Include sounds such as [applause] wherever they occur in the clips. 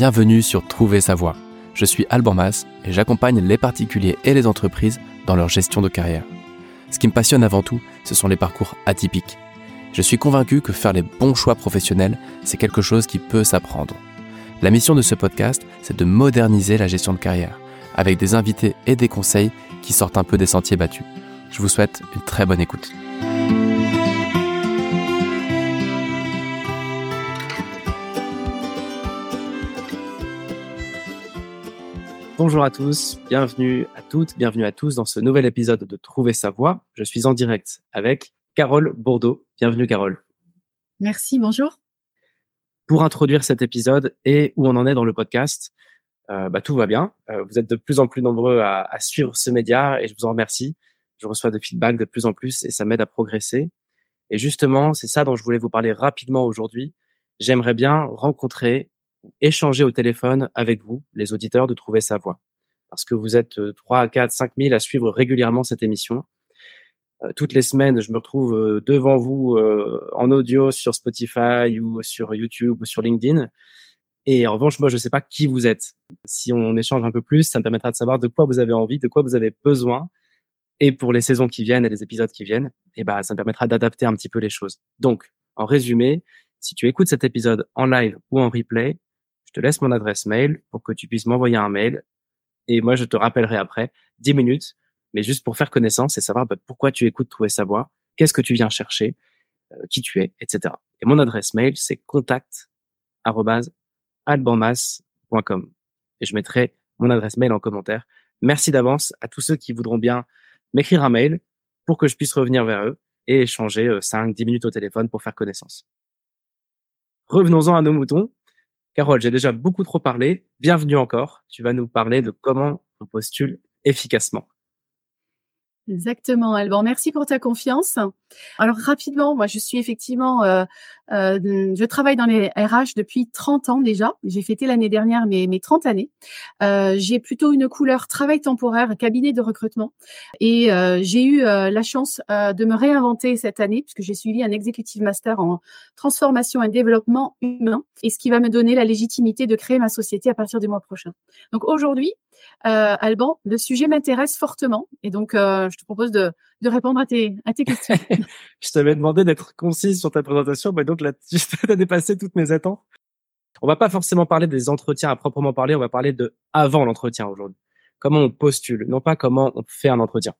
Bienvenue sur Trouver sa voie. Je suis Alban Mas et j'accompagne les particuliers et les entreprises dans leur gestion de carrière. Ce qui me passionne avant tout, ce sont les parcours atypiques. Je suis convaincu que faire les bons choix professionnels, c'est quelque chose qui peut s'apprendre. La mission de ce podcast, c'est de moderniser la gestion de carrière, avec des invités et des conseils qui sortent un peu des sentiers battus. Je vous souhaite une très bonne écoute. Bonjour à tous, bienvenue à toutes, bienvenue à tous dans ce nouvel épisode de Trouver sa voie. Je suis en direct avec Carole Bourdeau. Bienvenue Carole. Merci, bonjour. Pour introduire cet épisode et où on en est dans le podcast, euh, bah, tout va bien. Euh, vous êtes de plus en plus nombreux à, à, suivre ce média et je vous en remercie. Je reçois des feedbacks de plus en plus et ça m'aide à progresser. Et justement, c'est ça dont je voulais vous parler rapidement aujourd'hui. J'aimerais bien rencontrer échanger au téléphone avec vous, les auditeurs, de trouver sa voix. Parce que vous êtes 3, 4, 5 000 à suivre régulièrement cette émission. Euh, toutes les semaines, je me retrouve euh, devant vous euh, en audio sur Spotify ou sur YouTube ou sur LinkedIn. Et en revanche, moi, je ne sais pas qui vous êtes. Si on échange un peu plus, ça me permettra de savoir de quoi vous avez envie, de quoi vous avez besoin. Et pour les saisons qui viennent et les épisodes qui viennent, et eh ben, ça me permettra d'adapter un petit peu les choses. Donc, en résumé, si tu écoutes cet épisode en live ou en replay, je te laisse mon adresse mail pour que tu puisses m'envoyer un mail et moi je te rappellerai après 10 minutes, mais juste pour faire connaissance et savoir bah, pourquoi tu écoutes Trouver Savoir, qu'est-ce que tu viens chercher, euh, qui tu es, etc. Et mon adresse mail c'est contact@albanmas.com et je mettrai mon adresse mail en commentaire. Merci d'avance à tous ceux qui voudront bien m'écrire un mail pour que je puisse revenir vers eux et échanger 5-10 euh, minutes au téléphone pour faire connaissance. Revenons-en à nos moutons. Carole, j'ai déjà beaucoup trop parlé. Bienvenue encore. Tu vas nous parler de comment on postule efficacement. Exactement, Alban. Merci pour ta confiance. Alors rapidement, moi je suis effectivement, euh, euh, je travaille dans les RH depuis 30 ans déjà. J'ai fêté l'année dernière mes, mes 30 années. Euh, j'ai plutôt une couleur travail temporaire, cabinet de recrutement. Et euh, j'ai eu euh, la chance euh, de me réinventer cette année puisque j'ai suivi un executive master en transformation et développement humain et ce qui va me donner la légitimité de créer ma société à partir du mois prochain. Donc aujourd'hui, euh, Alban, le sujet m'intéresse fortement et donc euh, je te propose de, de répondre à tes, à tes questions. [laughs] je t'avais demandé d'être concise sur ta présentation, mais donc là, [laughs] tu as dépassé toutes mes attentes. On va pas forcément parler des entretiens à proprement parler, on va parler de avant l'entretien aujourd'hui. Comment on postule, non pas comment on fait un entretien.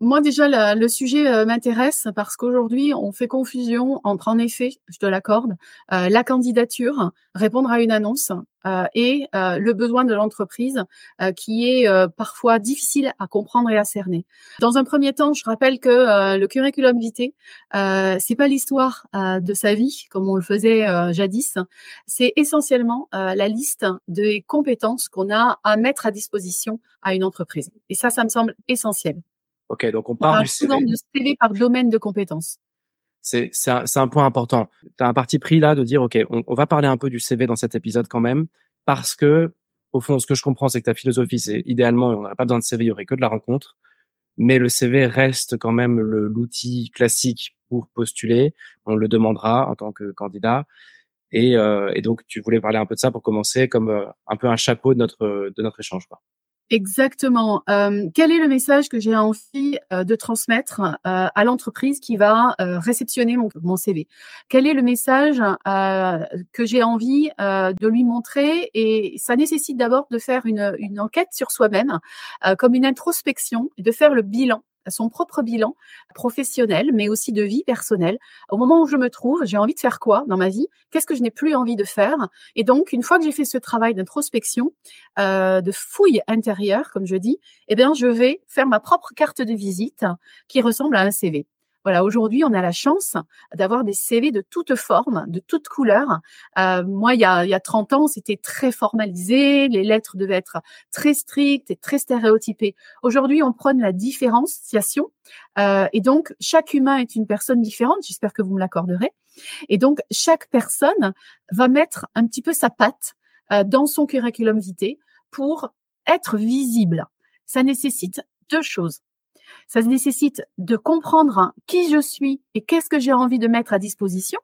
Moi déjà, le sujet euh, m'intéresse parce qu'aujourd'hui, on fait confusion entre, en effet, je te l'accorde, euh, la candidature, répondre à une annonce euh, et le besoin de l'entreprise qui est parfois difficile à comprendre et à cerner. Dans un premier temps, je rappelle que le curriculum vitae, c'est pas l'histoire de sa vie comme on le faisait jadis, c'est essentiellement la liste des compétences qu'on a à mettre à disposition à une entreprise. Et ça, ça me semble essentiel. Ok, donc on part du CV. de CV par domaine de compétences. C'est un, un, point important. Tu as un parti pris là de dire, OK, on, on, va parler un peu du CV dans cet épisode quand même, parce que, au fond, ce que je comprends, c'est que ta philosophie, c'est idéalement, on n'aurait pas besoin de CV, il y aurait que de la rencontre, mais le CV reste quand même l'outil classique pour postuler. On le demandera en tant que candidat. Et, euh, et, donc, tu voulais parler un peu de ça pour commencer, comme euh, un peu un chapeau de notre, de notre échange. Quoi. Exactement. Euh, quel est le message que j'ai envie euh, de transmettre euh, à l'entreprise qui va réceptionner mon, CV Quel est le message que j'ai envie de lui montrer? Et ça nécessite d'abord de faire une, une enquête sur soi-même, comme une introspection, de faire le bilan son propre bilan professionnel, mais aussi de vie personnelle. Au moment où je me trouve, j'ai envie de faire quoi dans ma vie? Qu'est-ce que je n'ai plus envie de faire? Et donc, une fois que j'ai fait ce travail d'introspection, euh, de fouille intérieure, comme je dis, eh bien, je vais faire ma propre carte de visite qui ressemble à un CV. Voilà, aujourd'hui, on a la chance d'avoir des CV de toutes formes, de toutes couleurs. Euh, moi, il y, a, il y a 30 ans, c'était très formalisé, les lettres devaient être très strictes et très stéréotypées. Aujourd'hui, on prône la différenciation. Euh, et donc, chaque humain est une personne différente. J'espère que vous me l'accorderez. Et donc, chaque personne va mettre un petit peu sa patte euh, dans son curriculum vitae pour être visible. Ça nécessite deux choses. Ça nécessite de comprendre qui je suis et qu'est-ce que j'ai envie de mettre à disposition.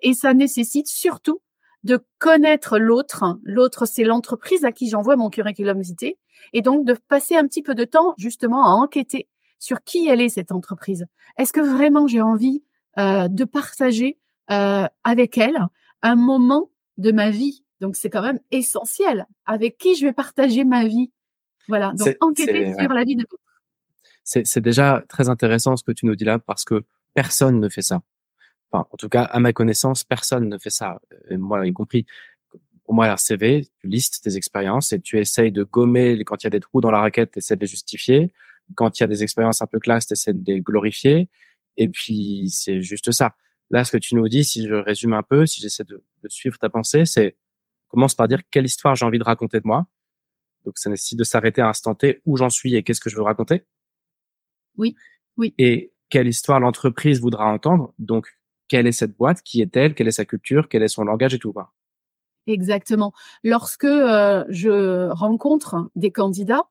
Et ça nécessite surtout de connaître l'autre. L'autre, c'est l'entreprise à qui j'envoie mon curriculum vitae. Et donc, de passer un petit peu de temps, justement, à enquêter sur qui elle est, cette entreprise. Est-ce que vraiment j'ai envie euh, de partager euh, avec elle un moment de ma vie? Donc, c'est quand même essentiel. Avec qui je vais partager ma vie? Voilà. Donc, enquêter sur la vie de. C'est déjà très intéressant ce que tu nous dis là parce que personne ne fait ça en tout cas, à ma connaissance, personne ne fait ça, euh, moi y compris. Pour moi, CV, tu listes tes expériences et tu essayes de gommer quand il y a des trous dans la raquette, tu essaies de les justifier. Quand il y a des expériences un peu classe, tu essaies de les glorifier. Et puis, c'est juste ça. Là, ce que tu nous dis, si je résume un peu, si j'essaie de, de, suivre ta pensée, c'est commence par dire quelle histoire j'ai envie de raconter de moi. Donc, ça nécessite de s'arrêter à un instant T où j'en suis et qu'est-ce que je veux raconter. Oui, oui. Et quelle histoire l'entreprise voudra entendre. Donc, quelle est cette boîte, qui est-elle, quelle est sa culture, quel est son langage et tout. Quoi. Exactement. Lorsque euh, je rencontre des candidats,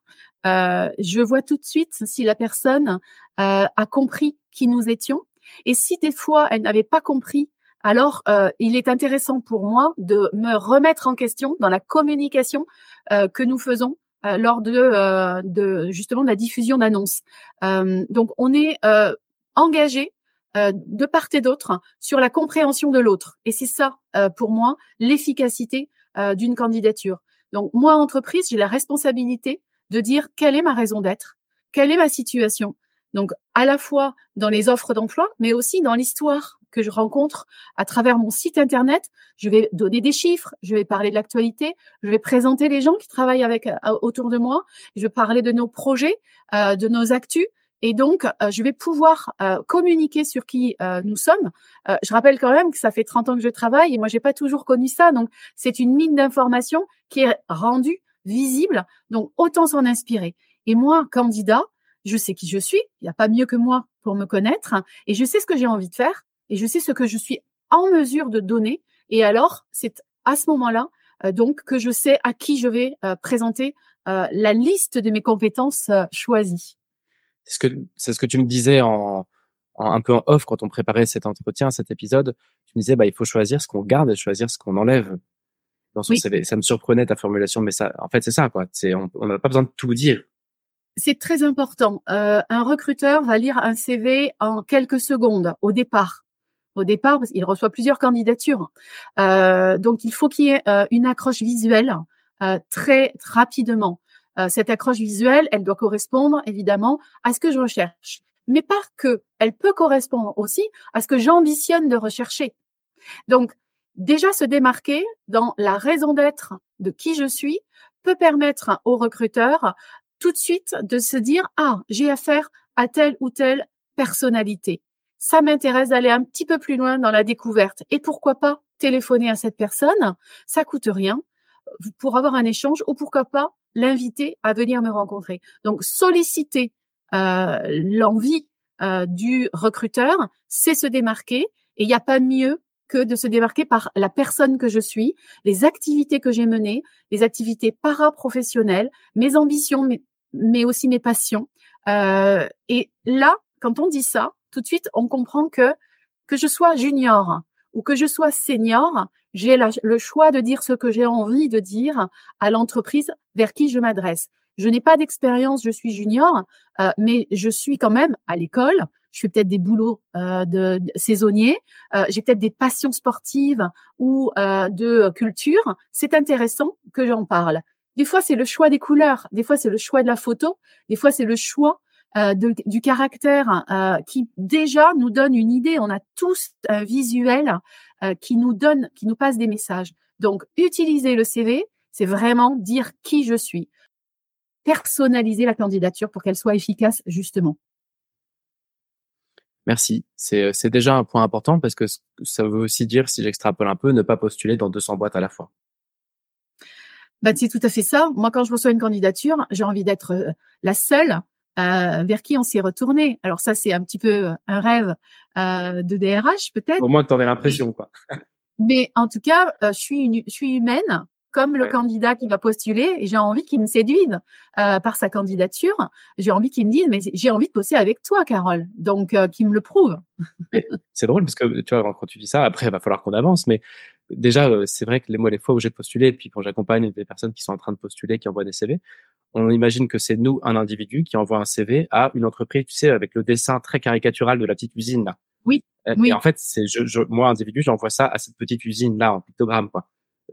euh, je vois tout de suite si la personne euh, a compris qui nous étions. Et si des fois elle n'avait pas compris, alors il est intéressant pour moi de me remettre en question dans la communication que nous faisons lors de, de justement de la diffusion d'annonces. donc on est engagé euh, de part et d'autre sur la compréhension de l'autre. Et c'est ça, euh, pour moi, l'efficacité euh, d'une candidature. Donc, moi, entreprise, j'ai la responsabilité de dire quelle est ma raison d'être, quelle est ma situation. Donc, à la fois dans les offres d'emploi, mais aussi dans l'histoire que je rencontre à travers mon site internet. Je vais donner des chiffres, je vais parler de l'actualité, je vais présenter les gens qui travaillent avec autour de moi, je vais parler de nos projets, de nos actus, et donc, euh, je vais pouvoir euh, communiquer sur qui euh, nous sommes. je rappelle quand même que ça fait 30 ans que je travaille et moi, j'ai pas toujours connu ça. Donc, c'est une mine d'informations qui est rendue visible. Donc, autant s'en inspirer. Et moi, candidat, je sais qui je suis. Il n'y a pas mieux que moi pour me connaître. Et je sais ce que j'ai envie de faire. Et je sais ce que je suis en mesure de donner. Et alors, c'est à ce moment-là, donc, que je sais à qui je vais présenter la liste de mes compétences choisies. C'est ce que c'est ce que tu me disais en, un peu en off quand on préparait cet entretien, cet épisode. Tu me disais bah il faut choisir ce qu'on garde et choisir ce qu'on enlève dans son CV. Ça me surprenait ta formulation, mais ça en fait c'est ça quoi. C'est on n'a pas besoin de tout dire. C'est très important. Euh, un recruteur va lire un CV en quelques secondes au départ. Au départ, qu'il reçoit plusieurs candidatures. Euh, donc, il faut qu'il y ait euh, une accroche visuelle euh, très rapidement. Cette accroche visuelle, elle doit correspondre évidemment à ce que je recherche, mais pas que. Elle peut correspondre aussi à ce que j'ambitionne de rechercher. Donc, déjà se démarquer dans la raison d'être de qui je suis peut permettre au recruteur tout de suite de se dire ah j'ai affaire à telle ou telle personnalité. Ça m'intéresse d'aller un petit peu plus loin dans la découverte et pourquoi pas téléphoner à cette personne, ça coûte rien pour avoir un échange ou pourquoi pas l'inviter à venir me rencontrer. Donc solliciter euh, l'envie euh, du recruteur, c'est se démarquer et il n'y a pas mieux que de se démarquer par la personne que je suis, les activités que j'ai menées, les activités paraprofessionnelles, mes ambitions, mais, mais aussi mes passions. Euh, et là, quand on dit ça, tout de suite, on comprend que que je sois junior ou que je sois senior, j'ai le choix de dire ce que j'ai envie de dire à l'entreprise vers qui je m'adresse. Je n'ai pas d'expérience, je suis junior, euh, mais je suis quand même à l'école. Je fais peut-être des boulots euh, de, saisonniers, euh, j'ai peut-être des passions sportives ou de culture. C'est intéressant que j'en parle. Des fois, c'est le choix des couleurs, des fois, c'est le choix de la photo, des fois, c'est le choix du caractère qui déjà nous donne une idée. On a tous un visuel euh, qui nous donne, qui nous passe des messages. Donc, utiliser le CV, c'est vraiment dire qui je suis. Personnaliser la candidature pour qu'elle soit efficace, justement. Merci. C'est, c'est déjà un point important parce que ça veut aussi dire, si j'extrapole un peu, ne pas postuler dans 200 boîtes à la fois. Ben, c'est tout à fait ça. Moi, quand je reçois une candidature, j'ai envie d'être euh, la seule euh, vers qui on s'est retourné? Alors ça, c'est un petit peu euh, un rêve euh, de DRH peut-être. Au moins, tu en as l'impression, quoi. [laughs] Mais en tout cas, je suis une, je suis humaine comme le candidat qui va postuler et j'ai envie qu'il me séduise par sa candidature. J'ai envie qu'il me dise mais j'ai envie de bosser avec toi, Carole. Donc qu'il me le prouve. c'est drôle parce que tu vois quand tu dis ça, après il va falloir qu'on avance, mais déjà, c'est vrai que les, moi, les fois où j'ai postulé, et puis quand j'accompagne des personnes qui sont en train de postuler, qui envoient des CV, on imagine que c'est nous, un individu, qui envoie un CV à une entreprise, tu sais, avec le dessin très caricatural de la petite usine là. Oui. Et, oui. en fait, c'est je, je, moi, individu, j'envoie ça à cette petite usine là en pictogramme, quoi.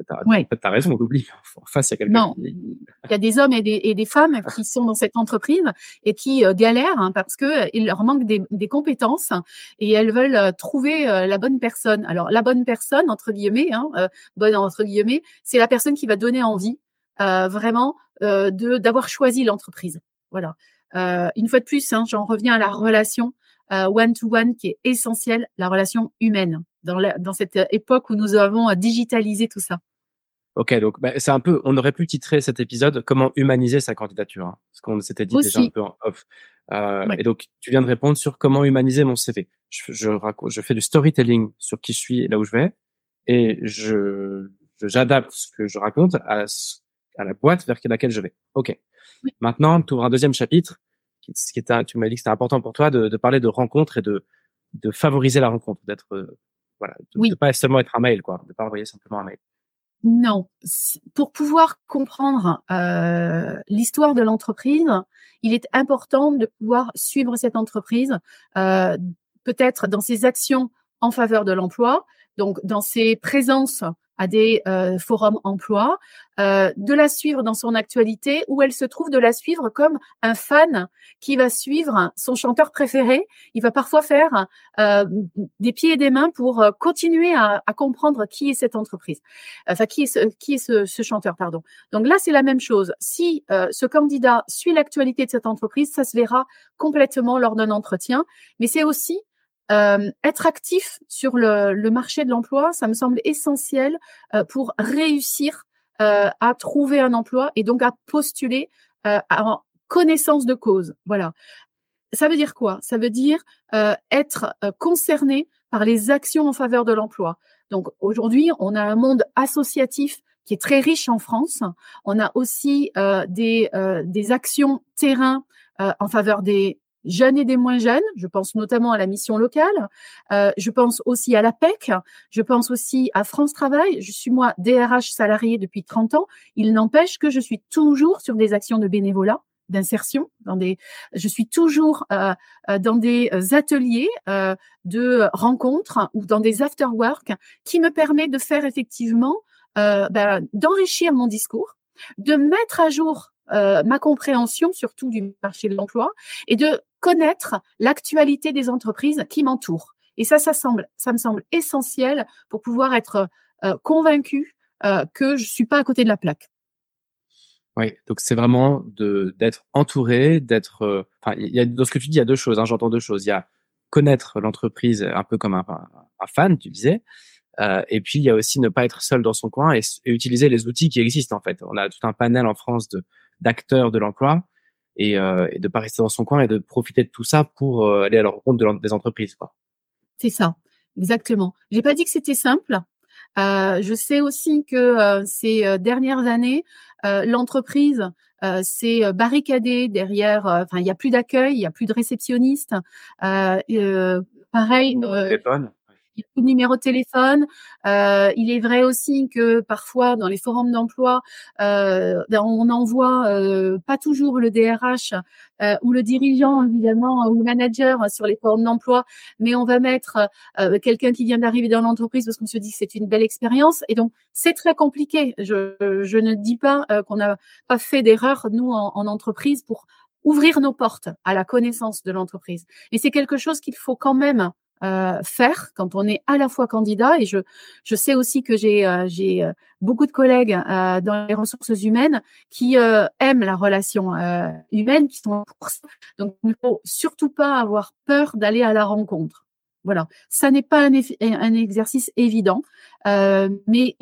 T'as ouais. as raison, on oublie. [laughs] En face, il y a quelqu'un. Non, il y a des hommes et des, et des femmes qui sont dans cette entreprise et qui euh, galèrent hein, parce que euh, il leur manque des, des, compétences et elles veulent euh, trouver euh, la bonne personne. Alors la bonne personne entre guillemets, hein, euh, bonne entre guillemets, c'est la personne qui va donner envie vraiment de d'avoir choisi l'entreprise. Voilà. une fois de plus, hein, j'en reviens à la relation one to one qui est essentielle, la relation humaine dans, la, dans cette époque où nous avons digitalisé tout ça. Ok, donc bah, c'est un peu, on aurait pu titrer cet épisode comment humaniser sa candidature, hein, ce qu'on s'était dit Aussi. déjà un peu en off. Euh, Ouais. Et donc tu viens de répondre sur comment humaniser mon CV. Je, je, raconte, je fais du storytelling sur qui je suis et là où je vais, et je je- j'adapte ce que je raconte à, ce- à la boîte vers laquelle je vais. Ok. Oui. Maintenant, tu ouvres un deuxième chapitre. Qui, ce qui était, tu m'as dit que c'était important pour toi de, de parler de rencontres et de de favoriser la rencontre, d'être euh, voilà, de, Oui. de pas seulement être un mail, quoi, de pas envoyer simplement un mail. Non. Pour pouvoir comprendre euh, l'histoire de l'entreprise, il est important de pouvoir suivre cette entreprise, euh, peut-être dans ses actions en faveur de l'emploi, donc dans ses présences à des euh, forums emploi, euh, de la suivre dans son actualité, où elle se trouve, de la suivre comme un fan qui va suivre son chanteur préféré. Il va parfois faire euh, des pieds et des mains pour euh, continuer à, à comprendre qui est cette entreprise enfin qui est ce, qui est ce, ce chanteur pardon. Donc là c'est la même chose. Si euh, ce candidat suit l'actualité de cette entreprise, ça se verra complètement lors d'un entretien. Mais c'est aussi euh, être actif sur le, le marché de l'emploi, ça me semble essentiel euh, pour réussir euh, à trouver un emploi et donc à postuler euh, en connaissance de cause. Voilà. Ça veut dire quoi? Ça veut dire euh, être euh, concerné par les actions en faveur de l'emploi. Donc aujourd'hui, on a un monde associatif qui est très riche en France. On a aussi des, des actions terrain en faveur des jeunes et des moins jeunes. Je pense notamment à la mission locale. Euh, je pense aussi à l'APEC. Je pense aussi à France Travail. Je suis moi DRH salarié depuis 30 ans. Il n'empêche que je suis toujours sur des actions de bénévolat d'insertion dans des je suis toujours euh, euh, dans des ateliers de rencontres ou dans des after work qui me permet de faire effectivement ben, d'enrichir mon discours de mettre à jour ma compréhension surtout du marché de l'emploi et de connaître l'actualité des entreprises qui m'entourent et ça ça semble ça me semble essentiel pour pouvoir être euh, convaincu euh, que je suis pas à côté de la plaque Oui, donc c'est vraiment d'être entouré, d'être. euh, dans ce que tu dis, il y a deux choses. Hein, J'entends deux choses. Il y a connaître l'entreprise un peu comme un, fan, tu disais, euh, et puis il y a aussi ne pas être seul dans son coin et, et utiliser les outils qui existent en fait. On a tout un panel en France d'acteurs de l'emploi et, euh, et de pas rester dans son coin et de profiter de tout ça pour euh, aller à la rencontre de des entreprises. Quoi. C'est ça, exactement. J'ai pas dit que c'était simple. Euh, je sais aussi que euh, ces euh, dernières années, euh, l'entreprise euh, s'est barricadée derrière. Enfin, il y a plus d'accueil, il y a plus de réceptionnistes. Euh, euh, pareil, Téléphone. De numéro de téléphone. Euh, il est vrai aussi que parfois dans les forums d'emploi, euh, ben, on envoie euh, pas toujours le DRH euh, ou le dirigeant évidemment ou le manager sur les forums d'emploi, mais on va mettre euh, quelqu'un qui vient d'arriver dans l'entreprise parce qu'on se dit que c'est une belle expérience et donc c'est très compliqué. Je, je ne dis pas qu'on n'a pas fait d'erreur nous en, en entreprise pour ouvrir nos portes à la connaissance de l'entreprise. Et c'est quelque chose qu'il faut quand même euh, faire quand on est à la fois candidat et je je sais aussi que j'ai euh, j'ai euh, beaucoup de collègues euh, dans les ressources humaines qui euh, aiment la relation euh, humaine qui sont pour ça. donc il ne faut surtout pas avoir peur d'aller à la rencontre. Voilà. Ça n'est pas un, un exercice évident mais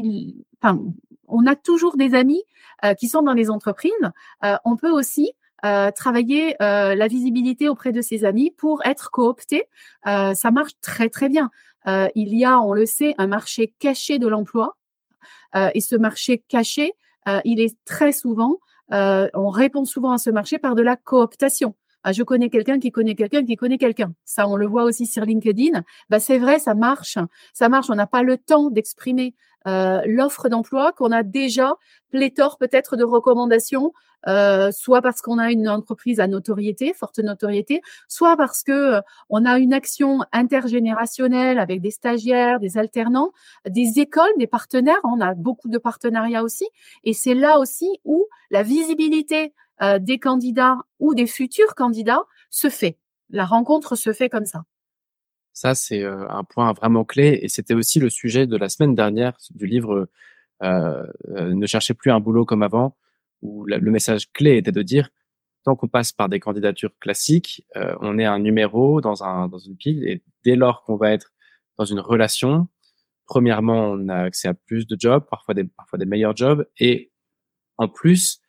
enfin on a toujours des amis qui sont dans les entreprises. On peut aussi euh, travailler euh, la visibilité auprès de ses amis pour être coopté euh, ça marche très très bien. Il y a, on le sait, un marché caché de l'emploi. Et ce marché caché, il est très souvent, on répond souvent à ce marché par de la cooptation. Ah, je connais quelqu'un qui connaît quelqu'un qui connaît quelqu'un. Ça, on le voit aussi sur LinkedIn. Bah, c'est vrai, ça marche. Ça marche. On n'a pas le temps d'exprimer l'offre d'emploi, qu'on a déjà pléthore peut-être de recommandations, soit parce qu'on a une entreprise à notoriété, forte notoriété, soit parce que on a une action intergénérationnelle avec des stagiaires, des alternants, des écoles, des partenaires. On a beaucoup de partenariats aussi, et c'est là aussi où la visibilité des candidats ou des futurs candidats se fait. La rencontre se fait comme ça. Ça, c'est un point vraiment clé et c'était aussi le sujet de la semaine dernière du livre Ne cherchez plus un boulot comme avant, où le message clé était de dire tant qu'on passe par des candidatures classiques, on est un numéro dans, un, dans une pile et dès lors qu'on va être dans une relation, premièrement, on a accès à plus de jobs, parfois des, parfois des meilleurs jobs et en plus,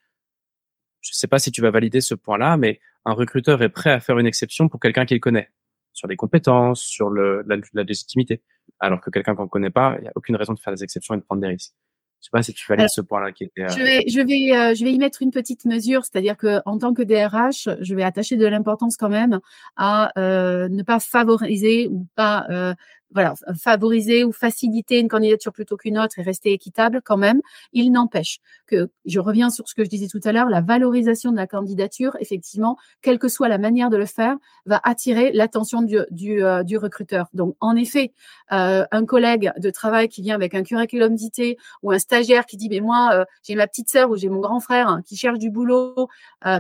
je ne sais pas si tu vas valider ce point-là, mais un recruteur est prêt à faire une exception pour quelqu'un qu'il connaît, sur des compétences, sur le, la, la légitimité, alors que quelqu'un qu'on ne connaît pas, il n'y a aucune raison de faire des exceptions et de prendre des risques. Je sais pas si tu valides ce point-là qui était. Euh, je vais, je vais, euh, je vais y mettre une petite mesure, c'est-à-dire que en tant que DRH, je vais attacher de l'importance quand même à euh, ne pas favoriser ou pas voilà, favoriser ou faciliter une candidature plutôt qu'une autre et rester équitable quand même. Il n'empêche que, je reviens sur ce que je disais tout à l'heure, la valorisation de la candidature, effectivement, quelle que soit la manière de le faire, va attirer l'attention du, euh, recruteur. Donc, en effet, euh, un collègue de travail qui vient avec un curriculum vitae ou un stagiaire qui dit, mais moi, euh, j'ai ma petite sœur ou j'ai mon grand frère hein, qui cherche du boulot,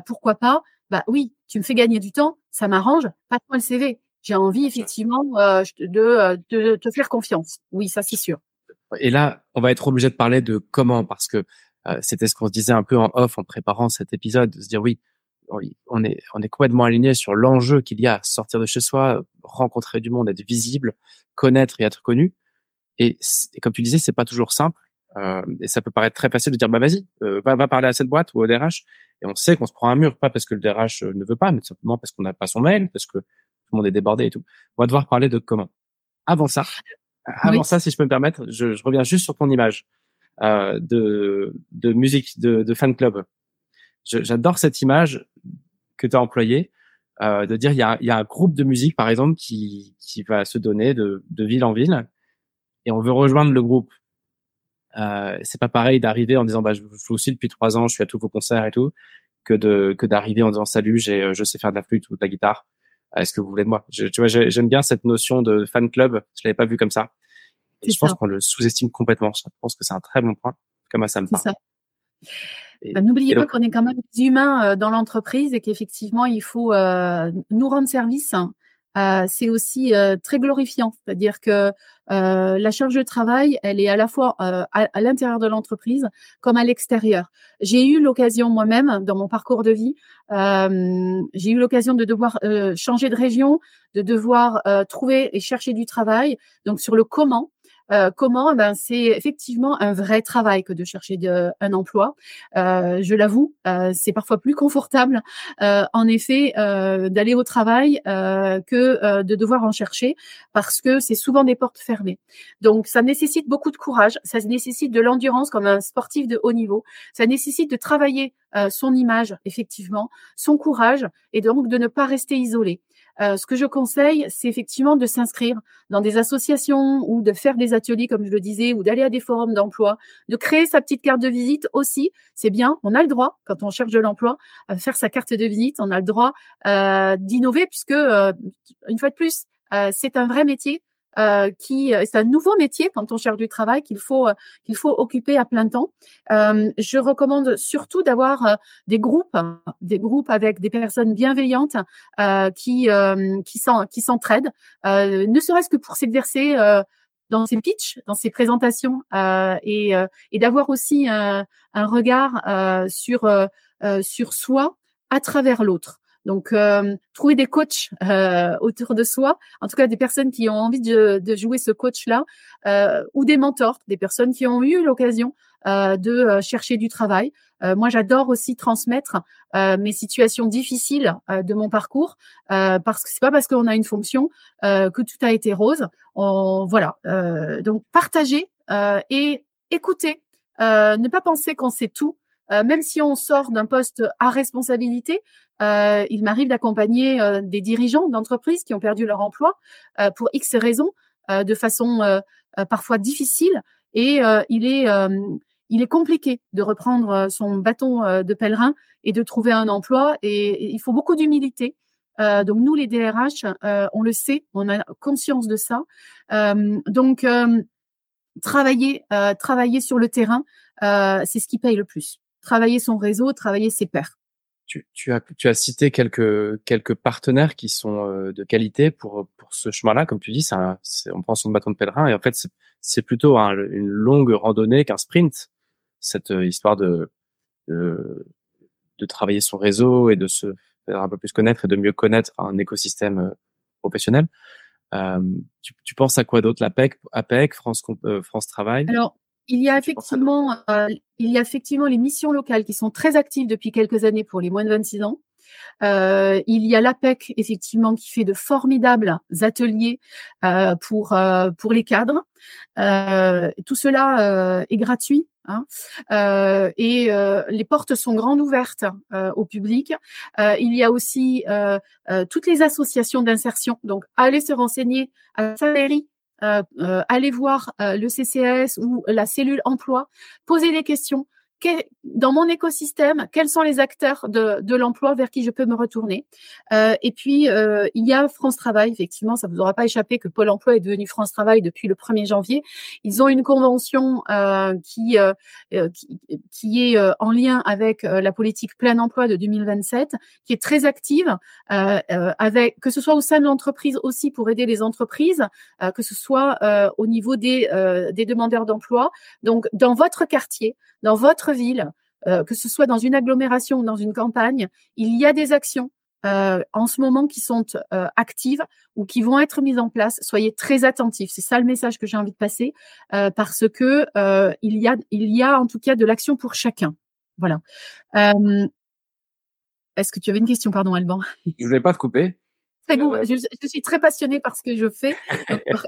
pourquoi pas Bah oui, tu me fais gagner du temps, ça m'arrange, pas moi le CV j'ai envie effectivement euh, de, de, te faire confiance. Oui, ça c'est sûr. Et là, on va être obligé de parler de comment, parce que euh, c'était ce qu'on se disait un peu en off en préparant cet épisode, de se dire oui, on est, on est complètement aligné sur l'enjeu qu'il y a à sortir de chez soi, rencontrer du monde, être visible, connaître et être connu. Et, comme tu disais, c'est pas toujours simple. Euh, et ça peut paraître très facile de dire bah vas-y, euh, va, va parler à cette boîte ou au DRH. Et on sait qu'on se prend un mur, pas parce que le DRH ne veut pas, mais simplement parce qu'on n'a pas son mail, parce que tout le monde est débordé et tout. On va devoir parler de comment. Avant ça, avant ça, si je peux me permettre, je, je reviens juste sur ton image euh, de, de musique, de, de fan club. J'adore cette image que tu as employée, euh, de dire il y a, y a un groupe de musique, par exemple, qui, qui va se donner de, de ville en ville, et on veut rejoindre le groupe. Euh, c'est pas pareil d'arriver en disant bah je joue aussi depuis trois ans, je suis à tous vos concerts et tout, que de que d'arriver en disant salut, j'ai je sais faire de la flûte ou de la guitare. Est-ce que vous voulez de moi je, Tu vois, j'aime bien cette notion de fan club. Je l'avais pas vu comme ça. Et je pense qu'on le sous-estime complètement. Je pense que c'est un très bon point. Comme ça me parle. Bah, n'oubliez pas qu'on est quand même des humains euh, dans l'entreprise et qu'effectivement, il faut euh, nous rendre service euh, c'est aussi euh, très glorifiant. C'est-à-dire que euh, la charge de travail, elle est à la fois à, l'intérieur de l'entreprise comme à l'extérieur. J'ai eu l'occasion moi-même, dans mon parcours de vie, j'ai eu l'occasion de devoir changer de région, de devoir trouver et chercher du travail. Donc sur le comment, euh, comment Ben c'est effectivement un vrai travail que de chercher un emploi. Euh, je l'avoue, euh, c'est parfois plus confortable, en effet, d'aller au travail que de devoir en chercher, parce que c'est souvent des portes fermées. Donc ça nécessite beaucoup de courage, ça nécessite de l'endurance comme un sportif de haut niveau, ça nécessite de travailler son image effectivement, son courage et donc de ne pas rester isolé. Euh, ce que je conseille, c'est effectivement de s'inscrire dans des associations ou de faire des ateliers, comme je le disais, ou d'aller à des forums d'emploi, de créer sa petite carte de visite aussi. C'est bien, on a le droit, quand on cherche de l'emploi, à faire sa carte de visite, on a le droit euh, d'innover, puisque, euh, une fois de plus, c'est un vrai métier. Euh, qui euh, c'est un nouveau métier quand on cherche du travail qu'il faut euh, qu'il faut occuper à plein temps. je recommande surtout d'avoir des groupes, des groupes avec des personnes bienveillantes qui qui s'entraident, ne serait-ce que pour s'exercer dans ses pitchs, dans ses présentations, et, et d'avoir aussi un, un regard sur sur soi à travers l'autre. Donc, euh, trouver des coachs euh, autour de soi, en tout cas des personnes qui ont envie de, jouer ce coach-là, euh, ou des mentors, des personnes qui ont eu l'occasion de chercher du travail. moi, j'adore aussi transmettre mes situations difficiles de mon parcours, parce que c'est pas parce qu'on a une fonction que tout a été rose. voilà. donc, partager et écouter. ne pas penser qu'on sait tout. Même si on sort d'un poste à responsabilité, euh, il m'arrive d'accompagner euh, des dirigeants d'entreprises qui ont perdu leur emploi pour X raisons, de façon parfois difficile. et il est il est compliqué de reprendre son bâton de pèlerin et de trouver un emploi et, il faut beaucoup d'humilité. donc nous les DRH, on le sait, on a conscience de ça. donc travailler travailler sur le terrain, c'est ce qui paye le plus. Travailler son réseau, travailler ses pairs tu, tu, as, tu as cité quelques, quelques partenaires qui sont euh, de qualité pour, pour ce chemin-là. Comme tu dis, c'est on prend son bâton de pèlerin et en fait, c'est plutôt une longue randonnée qu'un sprint. Cette euh, histoire de, de, de, travailler son réseau et de se faire un peu plus connaître et de mieux connaître un écosystème euh, professionnel. Euh, tu, tu, penses à quoi d'autre? L'APEC, APEC, France, France Travail? Alors, il y a effectivement, euh, il y a effectivement les missions locales qui sont très actives depuis quelques années pour les moins de 26 ans. Euh, il y a l'APEC effectivement qui fait de formidables ateliers euh, pour euh, pour les cadres. Euh, tout cela est gratuit. Hein. et les portes sont grandes ouvertes au public. il y a aussi toutes les associations d'insertion. Donc, allez se renseigner à sa mairie allez voir euh, le CCS ou la cellule emploi, posez des questions, dans mon écosystème, quels sont les acteurs de, de l'emploi vers qui je peux me retourner? Euh, et puis, euh, il y a France Travail, effectivement, ça vous aura pas échappé que Pôle Emploi est devenu France Travail depuis le 1er janvier. Ils ont une convention euh, qui, euh, euh, qui, qui, est en lien avec la politique plein emploi de 2027, qui est très active, avec que ce soit au sein de l'entreprise aussi pour aider les entreprises, que ce soit au niveau des, des demandeurs d'emploi. Donc, dans votre quartier, dans votre ville, euh, que ce soit dans une agglomération ou dans une campagne, il y a des actions euh, en ce moment qui sont euh, actives ou qui vont être mises en place. Soyez très attentifs. C'est ça le message que j'ai envie de passer parce que il y a il y a en tout cas de l'action pour chacun. Voilà. Est-ce que tu avais une question, pardon, Alban? Je ne vais pas te couper. Très bon. Je, je, suis très passionnée par ce que je fais.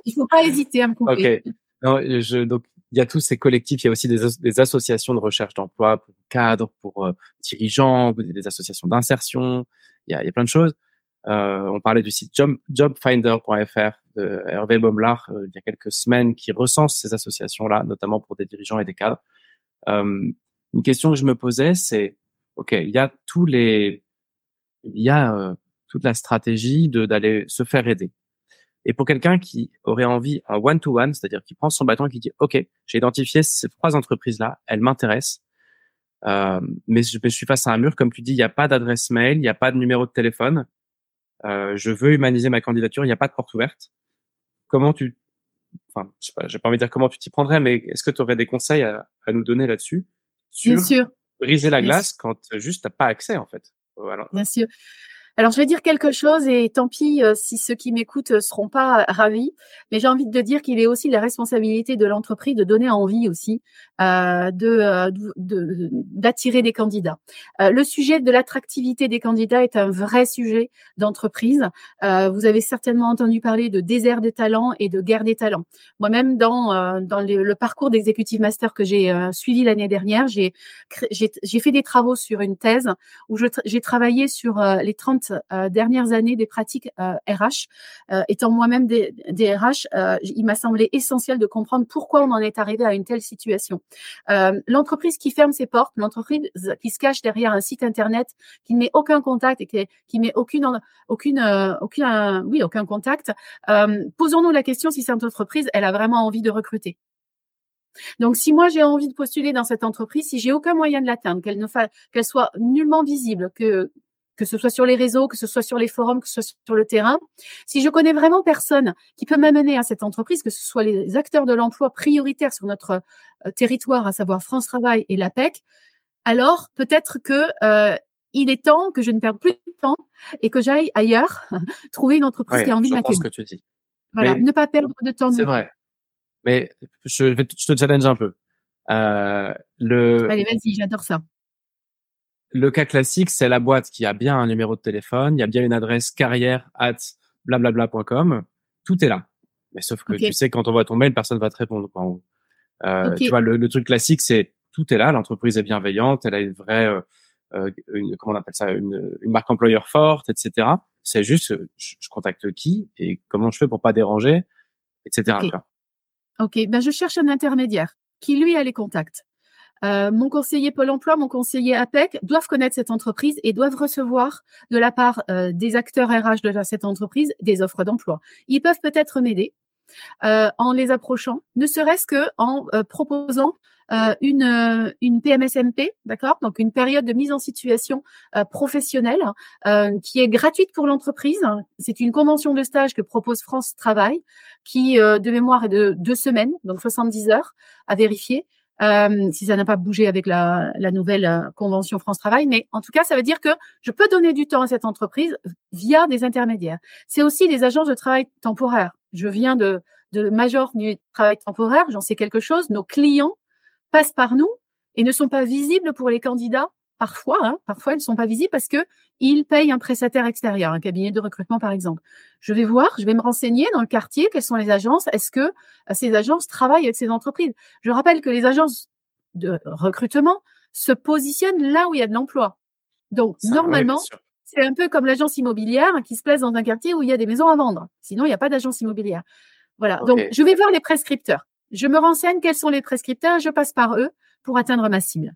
il ne faut pas hésiter à me couper. Ok. Non, je, donc il y a tous ces collectifs, il y a aussi des, associations de recherche d'emploi pour cadres, pour euh, dirigeants, des associations d'insertion, il y a, plein de choses. Euh, on parlait du site job, jobfinder.fr de Hervé Baumlard euh, il y a quelques semaines qui recense ces associations-là, notamment pour des dirigeants et des cadres. Euh, une question que je me posais, c'est, OK, il y a tous les, il y a toute la stratégie d'aller se faire aider. Et pour quelqu'un qui aurait envie un one-to-one, c'est-à-dire qui prend son bâton et qui dit, OK, j'ai identifié ces trois entreprises-là, elles m'intéressent, euh, mais je, suis face à un mur, comme tu dis, il n'y a pas d'adresse mail, il n'y a pas de numéro de téléphone, euh, je veux humaniser ma candidature, il n'y a pas de porte ouverte. Comment tu, enfin, je sais pas, j'ai pas envie de dire comment tu t'y prendrais, mais est-ce que tu aurais des conseils à, à nous donner là-dessus? Bien sûr. Briser la glace quand juste t'as pas accès en fait. Voilà. Bien sûr. Alors, je vais dire quelque chose et tant pis euh, si ceux qui m'écoutent ne seront pas ravis, mais j'ai envie de dire qu'il est aussi la responsabilité de l'entreprise de donner envie aussi euh, euh de d'attirer des candidats. Euh, le sujet de l'attractivité des candidats est un vrai sujet d'entreprise. Vous avez certainement entendu parler de désert des talents et de guerre des talents. Moi-même, dans dans le, parcours d'executive master que j'ai suivi l'année dernière, j'ai fait des travaux sur une thèse où j'ai travaillé sur les 30 euh, dernières années des pratiques RH. Étant moi-même des, des RH, il m'a semblé essentiel de comprendre pourquoi on en est arrivé à une telle situation. L'entreprise qui ferme ses portes, l'entreprise qui se cache derrière un site internet, qui ne met aucun contact et qui, met aucune, aucune, aucune, oui, aucun contact. Posons-nous la question si cette entreprise, elle a vraiment envie de recruter. Donc, si moi j'ai envie de postuler dans cette entreprise, si j'ai aucun moyen de l'atteindre, qu'elle ne qu'elle soit nullement visible, que que ce soit sur les réseaux, que ce soit sur les forums, que ce soit sur le terrain. Si je connais vraiment personne qui peut m'amener à cette entreprise, que ce soit les acteurs de l'emploi prioritaires sur notre euh, territoire, à savoir France Travail et l'APEC, alors peut-être que euh, il est temps que je ne perde plus de temps et que j'aille ailleurs [laughs] trouver une entreprise qui a envie de m'accueillir. ce que tu dis. Voilà, ne pas perdre de temps. C'est vrai. Mais je, vais je te challenge un peu. Euh, le... Allez, vas-y, j'adore ça le cas classique, c'est la boîte qui a bien un numéro de téléphone, il y a bien une adresse carrière at blablabla.com. Tout est là. Mais sauf que tu sais, quand on voit ton mail, personne va te répondre. Euh, Tu vois, le, truc classique, c'est tout est là. L'entreprise est bienveillante, elle a une vraie, euh, euh une, comment on appelle ça, une, une marque employeur forte, etc. C'est juste, je, contacte qui et comment je fais pour pas déranger, etc. Ok, ben je cherche un intermédiaire qui lui a les contacts. Euh, mon conseiller Pôle Emploi, mon conseiller APEC doivent connaître cette entreprise et doivent recevoir de la part euh, des acteurs RH de cette entreprise des offres d'emploi. Ils peuvent peut-être m'aider euh, en les approchant, ne serait-ce que en proposant une, une PMSMP, d'accord? Donc une période de mise en situation professionnelle qui est gratuite pour l'entreprise. C'est une convention de stage que propose France Travail, qui de mémoire est de deux semaines, donc 70 heures à vérifier. Euh, si ça n'a pas bougé avec la, nouvelle euh, convention France Travail. Mais en tout cas, ça veut dire que je peux donner du temps à cette entreprise via des intermédiaires. C'est aussi des agences de travail temporaire. Je viens de, de Major du travail temporaire, j'en sais quelque chose. Nos clients passent par nous et ne sont pas visibles pour les candidats parfois, hein, parfois ils ne sont pas visibles parce que ils payent un prestataire extérieur, un cabinet de recrutement par exemple. Je vais voir, je vais me renseigner dans le quartier quelles sont les agences. Est-ce que euh, ces agences travaillent avec ces entreprises? Je rappelle que les agences de recrutement se positionnent là où il y a de l'emploi. Donc normalement, c'est un peu comme l'agence immobilière qui se place dans un quartier où il y a des maisons à vendre. Sinon, il n'y a pas d'agence immobilière. Voilà. Donc je vais voir les prescripteurs. Je me renseigne quels sont les prescripteurs, je passe par eux pour atteindre ma cible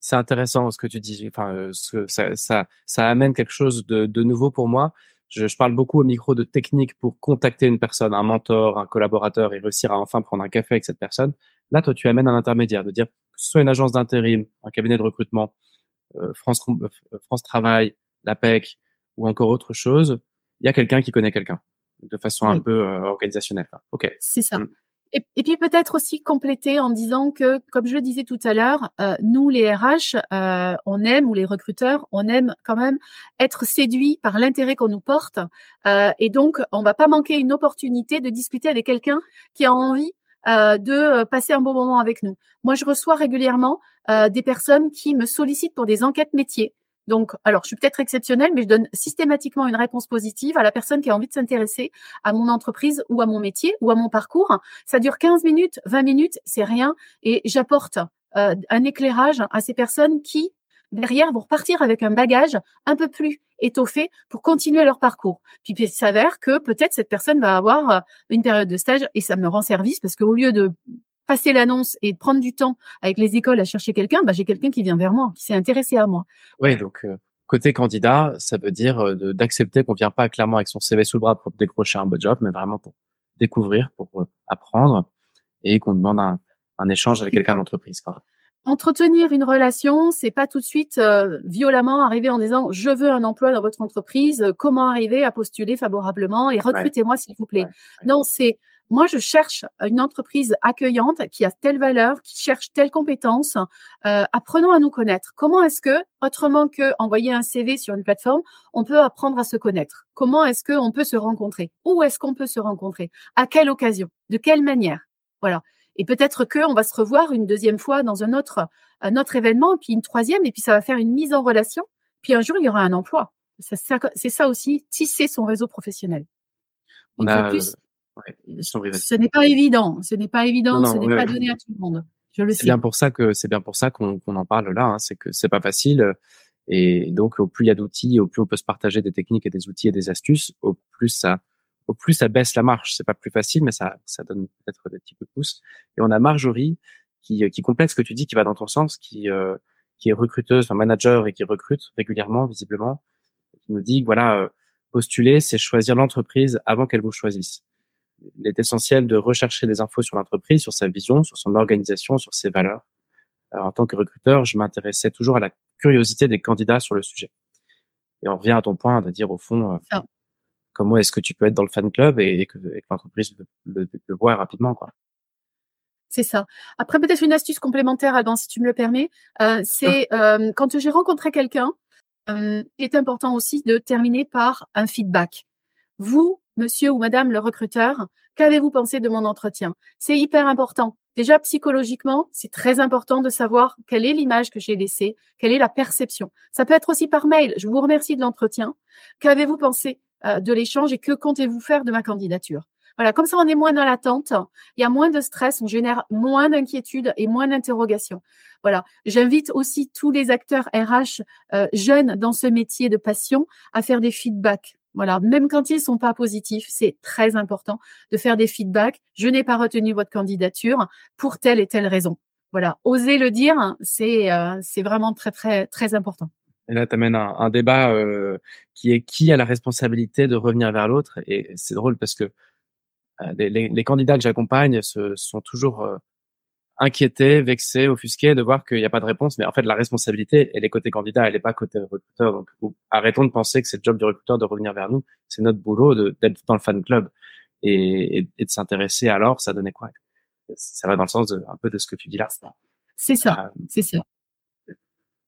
c'est intéressant ce que tu dis. Enfin, euh, ce, ça, ça, ça amène quelque chose de, de nouveau pour moi. Je, je, parle beaucoup au micro de technique pour contacter une personne, un mentor, un collaborateur et réussir à enfin prendre un café avec cette personne. Là, toi, tu amènes un intermédiaire, de dire que ce soit une agence d'intérim, un cabinet de recrutement, euh, France, euh, France Travail, l'APEC ou encore autre chose, il y a quelqu'un qui connaît quelqu'un de façon un peu organisationnelle. Ok. C'est ça. Mmh. Et, puis peut-être aussi compléter en disant que, comme je le disais tout à l'heure, euh, nous les RH, euh, on aime ou les recruteurs, on aime quand même être séduits par l'intérêt qu'on nous porte, euh, et donc on va pas manquer une opportunité de discuter avec quelqu'un qui a envie de passer un bon moment avec nous. Moi, je reçois régulièrement des personnes qui me sollicitent pour des enquêtes métiers. Donc, alors, je suis peut-être exceptionnelle, mais je donne systématiquement une réponse positive à la personne qui a envie de s'intéresser à mon entreprise ou à mon métier ou à mon parcours. Ça dure 15 minutes, 20 minutes, c'est rien. Et j'apporte euh, un éclairage à ces personnes qui, derrière, vont repartir avec un bagage un peu plus étoffé pour continuer leur parcours. Puis il s'avère que peut-être cette personne va avoir euh, une période de stage et ça me rend service parce qu'au lieu de passer l'annonce et prendre du temps avec les écoles à chercher quelqu'un, bah, j'ai quelqu'un qui vient vers moi, qui s'est intéressé à moi. Oui, donc euh, côté candidat, ça veut dire euh, d'accepter qu'on vient pas clairement avec son CV sous le bras pour décrocher un bon job, mais vraiment pour découvrir, pour euh, apprendre et qu'on demande un, un, échange avec quelqu'un d'entreprise. Entretenir une relation, c'est pas tout de suite violemment arriver en disant je veux un emploi dans votre entreprise, comment arriver à postuler favorablement et recrutez-moi s'il vous plaît. Non, c'est moi, je cherche une entreprise accueillante qui a telle valeur, qui cherche telle compétence. Euh, apprenons à nous connaître. Comment est-ce que, autrement que envoyer un CV sur une plateforme, on peut apprendre à se connaître? Comment est-ce qu'on peut se rencontrer? Où est-ce qu'on peut se rencontrer? À quelle occasion? De quelle manière? Voilà. Et peut-être que on va se revoir une deuxième fois dans un autre, un autre événement, puis une troisième, et puis ça va faire une mise en relation. Puis un jour, il y aura un emploi. C'est ça aussi, tisser son réseau professionnel. On a, ce n'est pas évident. Ce n'est pas évident. ce n'est pas donné à tout le monde. Je le sais. C'est bien pour ça que c'est bien pour ça qu'on en parle là. Hein. C'est que c'est pas facile. Et donc, au plus il y a d'outils, au plus on peut se partager des techniques et des outils et des astuces, au plus ça, au plus ça baisse la marche. C'est pas plus facile, mais ça, ça donne peut-être des petits coups de pouce. Et on a Marjorie qui, qui complète ce que tu dis, qui va dans ton sens, qui, euh, qui est recruteuse, un manager et qui recrute régulièrement, visiblement, qui nous dit voilà, euh, postuler, c'est choisir l'entreprise avant qu'elle vous choisisse il est essentiel de rechercher des infos sur l'entreprise, sur sa vision, sur son organisation, sur ses valeurs. en tant que recruteur, je m'intéressais toujours à la curiosité des candidats sur le sujet. Et on revient à ton point de dire au fond, euh, comment est-ce que tu peux être dans le fan club et, que, l'entreprise le, le, voit rapidement, quoi. C'est ça. Après, peut-être une astuce complémentaire, Adam, si tu me le permets, euh, c'est euh, quand j'ai rencontré quelqu'un, il est important aussi de terminer par un feedback. Vous, monsieur ou madame le recruteur, qu'avez-vous pensé de mon entretien? C'est hyper important. Déjà, psychologiquement, c'est très important de savoir quelle est l'image que j'ai laissée, quelle est la perception. Ça peut être aussi par mail. Je vous remercie de l'entretien. Qu'avez-vous pensé euh, de l'échange et que comptez-vous faire de ma candidature? Voilà, comme ça, on est moins dans l'attente, il y a moins de stress, on génère moins d'inquiétude et moins d'interrogations. Voilà, j'invite aussi tous les acteurs RH euh, jeunes dans ce métier de passion à faire des feedbacks Voilà, même quand ils sont pas positifs, c'est très important de faire des feedbacks. Je n'ai pas retenu votre candidature pour telle et telle raison. Voilà, oser le dire, c'est euh, c'est vraiment très très très important. Et là, tu amènes un, débat euh, qui est qui a la responsabilité de revenir vers l'autre. Et c'est drôle parce que euh, les, les, candidats que j'accompagne sont toujours inquiétés, vexés, offusqués de voir qu'il n'y a pas de réponse. Mais en fait, la responsabilité, elle est côté candidat, elle n'est pas côté recruteur. Donc, arrêtons de penser que c'est le job du recruteur de revenir vers nous. C'est notre boulot d'être dans le fan club et, et, de s'intéresser. Alors, ça donnait quoi? Ça va dans le sens de, un peu de ce que tu dis là. C'est ça, euh, c'est ça.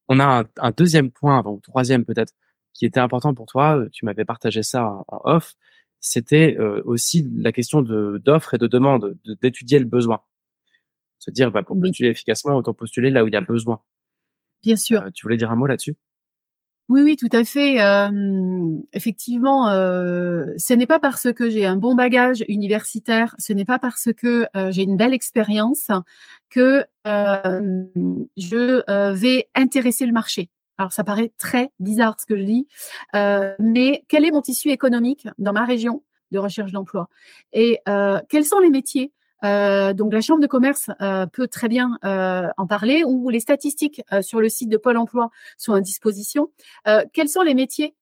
On a un, un deuxième point, ou troisième peut-être, qui était important pour toi. Tu m'avais partagé ça en, off. C'était euh, aussi la question de d'offres et de demande, d'étudier le besoin se dire bah, pour postuler efficacement, autant postuler là où il y a besoin. Bien sûr. Euh, tu voulais dire un mot là-dessus? Oui, oui, tout à fait. effectivement, euh, ce n'est pas parce que j'ai un bon bagage universitaire, ce n'est pas parce que euh, j'ai une belle expérience que je vais intéresser le marché. Alors, ça paraît très bizarre ce que je dis, mais quel est mon tissu économique dans ma région de recherche d'emploi? Et quels sont les métiers euh, donc la chambre de commerce euh, peut très bien euh, en parler ou les statistiques sur le site de Pôle Emploi sont à disposition. quels sont les métiers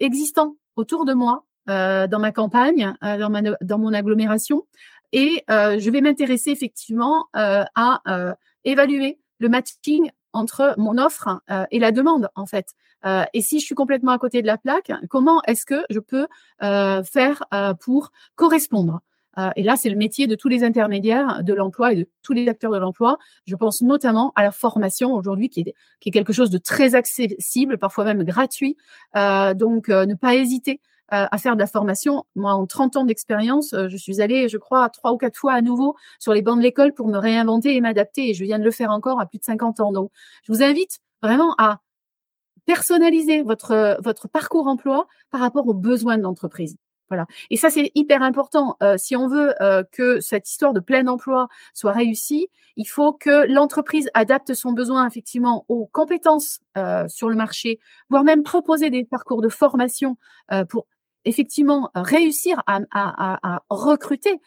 existants autour de moi dans ma campagne, dans, ma, dans mon agglomération? Et je vais m'intéresser effectivement à évaluer le matching entre mon offre et la demande en fait. et si je suis complètement à côté de la plaque, comment est-ce que je peux faire pour correspondre? Euh, et là, c'est le métier de tous les intermédiaires de l'emploi et de tous les acteurs de l'emploi. Je pense notamment à la formation aujourd'hui, qui est, quelque chose de très accessible, parfois même gratuit. Euh, donc, euh, ne pas hésiter à faire de la formation. Moi, en 30 ans d'expérience, je suis allée, je crois, trois ou quatre fois à nouveau sur les bancs de l'école pour me réinventer et m'adapter. Et je viens de le faire encore à plus de 50 ans. Donc, je vous invite vraiment à personnaliser votre, votre parcours emploi par rapport aux besoins de l'entreprise. Voilà. Et ça, c'est hyper important. Euh, si on veut euh, que cette histoire de plein emploi soit réussie, il faut que l'entreprise adapte son besoin effectivement aux compétences euh, sur le marché, voire même proposer des parcours de formation pour effectivement réussir à, à, à, recruter.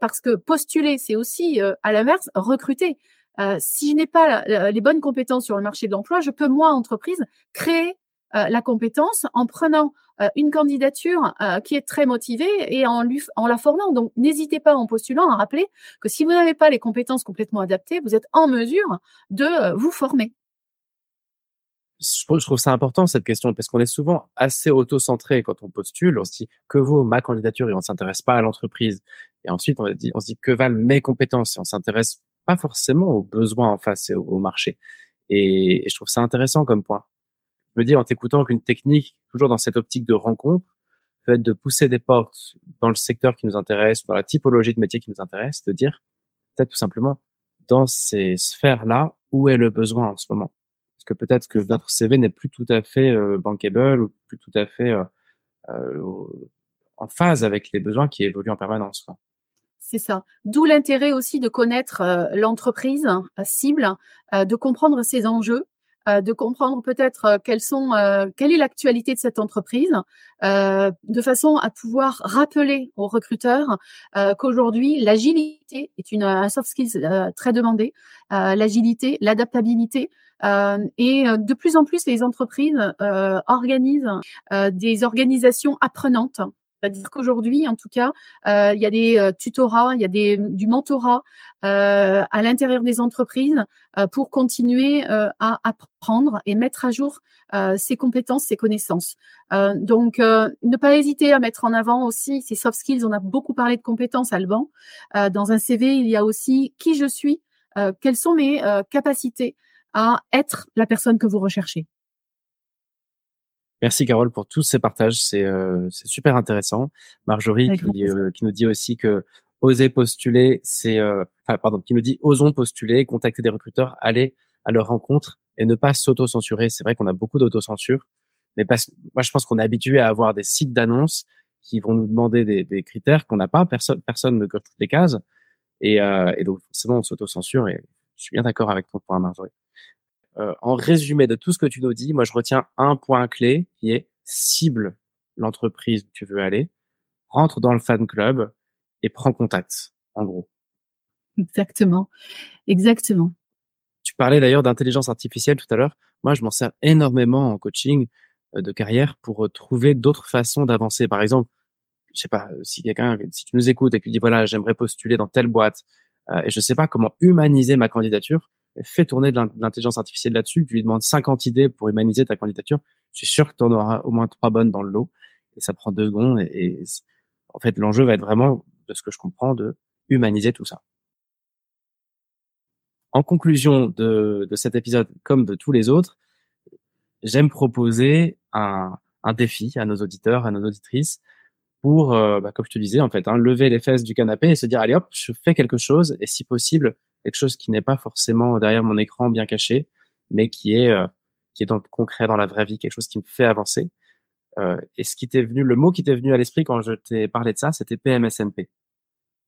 parce que postuler, c'est aussi à l'inverse recruter. si je n'ai pas les bonnes compétences sur le marché de l'emploi, je peux moi entreprise créer la compétence en prenant euh, une candidature euh, qui est très motivée et en, lui, en la formant. Donc, n'hésitez pas en postulant à rappeler que si vous n'avez pas les compétences complètement adaptées, vous êtes en mesure de euh, vous former. Je trouve ça important cette question parce qu'on est souvent assez auto-centré quand on postule. On se dit que vaut ma candidature et on s'intéresse pas à l'entreprise. Et ensuite on, dit, on se dit que valent mes compétences et on s'intéresse pas forcément aux besoins en face et au, marché. et, je trouve ça intéressant comme point me dis en t'écoutant qu'une technique, toujours dans cette optique de rencontre, peut être de pousser des portes dans le secteur qui nous intéresse, dans la typologie de métier qui nous intéresse, de dire peut-être tout simplement dans ces sphères-là, où est le besoin en ce moment? Parce que peut-être que notre CV n'est plus tout à fait euh, bankable ou plus tout à fait euh, euh, en phase avec les besoins qui évoluent en permanence. C'est ça. D'où l'intérêt aussi de connaître l'entreprise cible, de comprendre ses enjeux euh, de comprendre peut-être euh, quelles sont, euh, quelle est l'actualité de cette entreprise, de façon à pouvoir rappeler aux recruteurs qu'aujourd'hui l'agilité est une un soft skills très demandé, l'agilité, l'adaptabilité. et de plus en plus, les entreprises organisent des organisations apprenantes c'est-à-dire qu'aujourd'hui, en tout cas, euh, il y a des euh, tutorats, il y a des, du mentorat euh, à l'intérieur des entreprises pour continuer à apprendre et mettre à jour ses compétences, ses connaissances. donc, ne pas hésiter à mettre en avant aussi ces soft skills. On a beaucoup parlé de compétences, Alban. dans un CV, il y a aussi qui je suis, quelles sont mes capacités à être la personne que vous recherchez. Merci Carole pour tous ces partages, c'est euh, super intéressant. Marjorie qui, euh, qui, nous dit aussi que oser postuler, c'est euh, enfin, pardon, qui nous dit osons postuler, contacter des recruteurs, aller à leur rencontre et ne pas s'auto-censurer. C'est vrai qu'on a beaucoup d'autocensure, mais parce, moi je pense qu'on est habitué à avoir des sites d'annonces qui vont nous demander des, des critères qu'on n'a pas, personne personne ne coche toutes les cases et, euh, et donc forcément on s'auto-censure et je suis bien d'accord avec ton point Marjorie. Euh, en résumé de tout ce que tu nous dis, moi je retiens un point clé qui est cible l'entreprise où tu veux aller, rentre dans le fan club et prends contact, en gros. Exactement. Exactement. Tu parlais d'ailleurs d'intelligence artificielle tout à l'heure. Moi, je m'en sers énormément en coaching euh, de carrière pour euh, trouver d'autres façons d'avancer. Par exemple, je sais pas, si quelqu'un, si tu nous écoutes et que tu dis voilà, j'aimerais postuler dans telle boîte euh, et je sais pas comment humaniser ma candidature, fais tourner de l'intelligence artificielle là-dessus. Tu lui demandes 50 idées pour humaniser ta candidature. Je suis sûr que tu en auras au moins trois bonnes dans le lot et ça prend deux secondes. Et, en fait, l'enjeu va être vraiment, de ce que je comprends, de humaniser tout ça. En conclusion de, de cet épisode, comme de tous les autres, j'aime proposer un, un défi à nos auditeurs, à nos auditrices, pour, euh, bah, comme je te disais, en fait, hein, lever les fesses du canapé et se dire, allez hop, je fais quelque chose, et si possible, quelque chose qui n'est pas forcément derrière mon écran bien caché, mais qui est, euh, qui est dans concret, dans la vraie vie, quelque chose qui me fait avancer. Euh, et ce qui t'est venu, le mot qui t'est venu à l'esprit quand je t'ai parlé de ça, c'était PMSNP.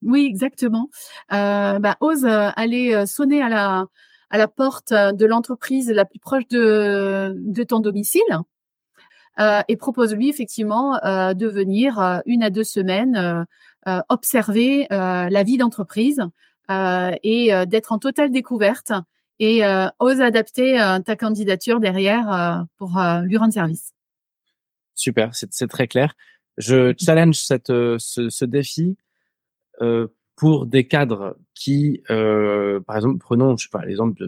Oui, exactement. Euh, bah, ose aller sonner à la, à la porte de l'entreprise la plus proche de, de ton domicile euh, et propose-lui effectivement euh, de venir euh, une à deux semaines observer la vie d'entreprise et d'être en totale découverte et ose adapter ta candidature derrière pour lui rendre service. Super, c'est très clair. Je challenge cette, ce, ce défi euh, pour des cadres qui, euh, par exemple, prenons, je sais pas, l'exemple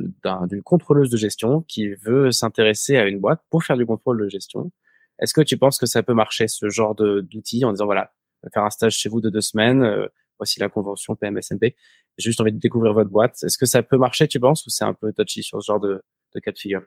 d'une contrôleuse de gestion qui veut s'intéresser à une boîte pour faire du contrôle de gestion. Est-ce que tu penses que ça peut marcher, ce genre d'outil, en disant, voilà, faire un stage chez vous de deux semaines, euh, voici la convention PMSNP, j'ai juste envie de découvrir votre boîte. Est-ce que ça peut marcher, tu penses, ou c'est un peu touchy sur ce genre de, cas de figure?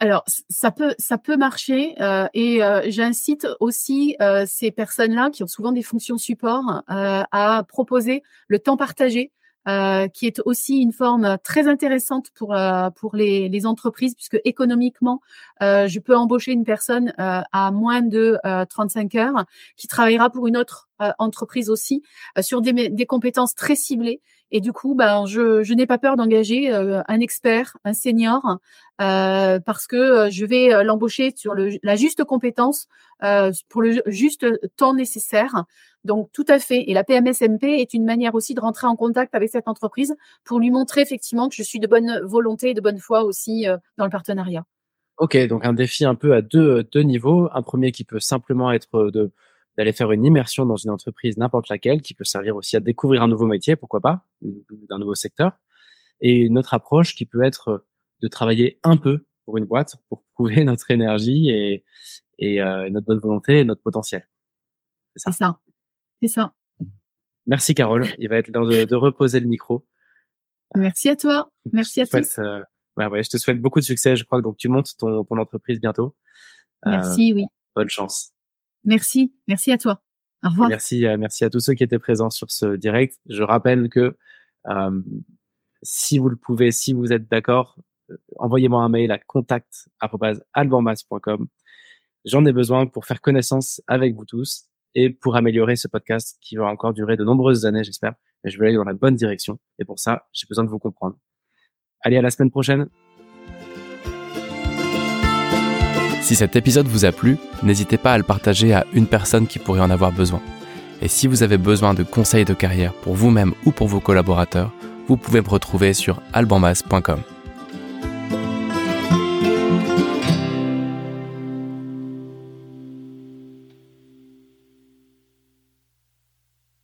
Alors ça peut ça peut marcher euh, et euh, j'incite aussi ces personnes-là qui ont souvent des fonctions support à proposer le temps partagé euh, qui est aussi une forme très intéressante pour euh, pour les, entreprises puisque économiquement euh, je peux embaucher une personne à moins de 35 heures qui travaillera pour une autre entreprise aussi sur des compétences très ciblées et du coup, ben, je, je n'ai pas peur d'engager un expert, un senior, euh, parce que je vais l'embaucher sur la juste compétence euh, pour le juste temps nécessaire. Donc tout à fait. Et la PMSMP est une manière aussi de rentrer en contact avec cette entreprise pour lui montrer effectivement que je suis de bonne volonté et de bonne foi aussi euh, dans le partenariat. Ok, donc un défi un peu à deux, deux niveaux. Un premier qui peut simplement être de d'aller faire une immersion dans une entreprise, n'importe laquelle, qui peut servir aussi à découvrir un nouveau métier, pourquoi pas, d'un nouveau secteur. Et une autre approche qui peut être de travailler un peu pour une boîte pour prouver [laughs] notre énergie et, et euh, notre bonne volonté et notre potentiel. C'est ça. C'est ça. Merci Carole. Il va être l'heure de, reposer le micro. Merci à toi. Merci à tous. Euh, ouais, je te souhaite beaucoup de succès. Je crois que donc tu montes ton, ton entreprise bientôt. Euh, merci, oui. Bonne chance. Merci. Merci à toi. Au revoir. Merci, merci à tous ceux qui étaient présents sur ce direct. Je rappelle que si vous le pouvez, si vous êtes d'accord, envoyez-moi un mail à contact@albanmas.com. J'en ai besoin pour faire connaissance avec vous tous et pour améliorer ce podcast qui va encore durer de nombreuses années, j'espère. Mais je veux aller dans la bonne direction. Et pour ça, j'ai besoin de vous comprendre. Allez, à la semaine prochaine. Si cet épisode vous a plu, n'hésitez pas à le partager à une personne qui pourrait en avoir besoin. Et si vous avez besoin de conseils de carrière pour vous-même ou pour vos collaborateurs, vous pouvez me retrouver sur albanmas.com.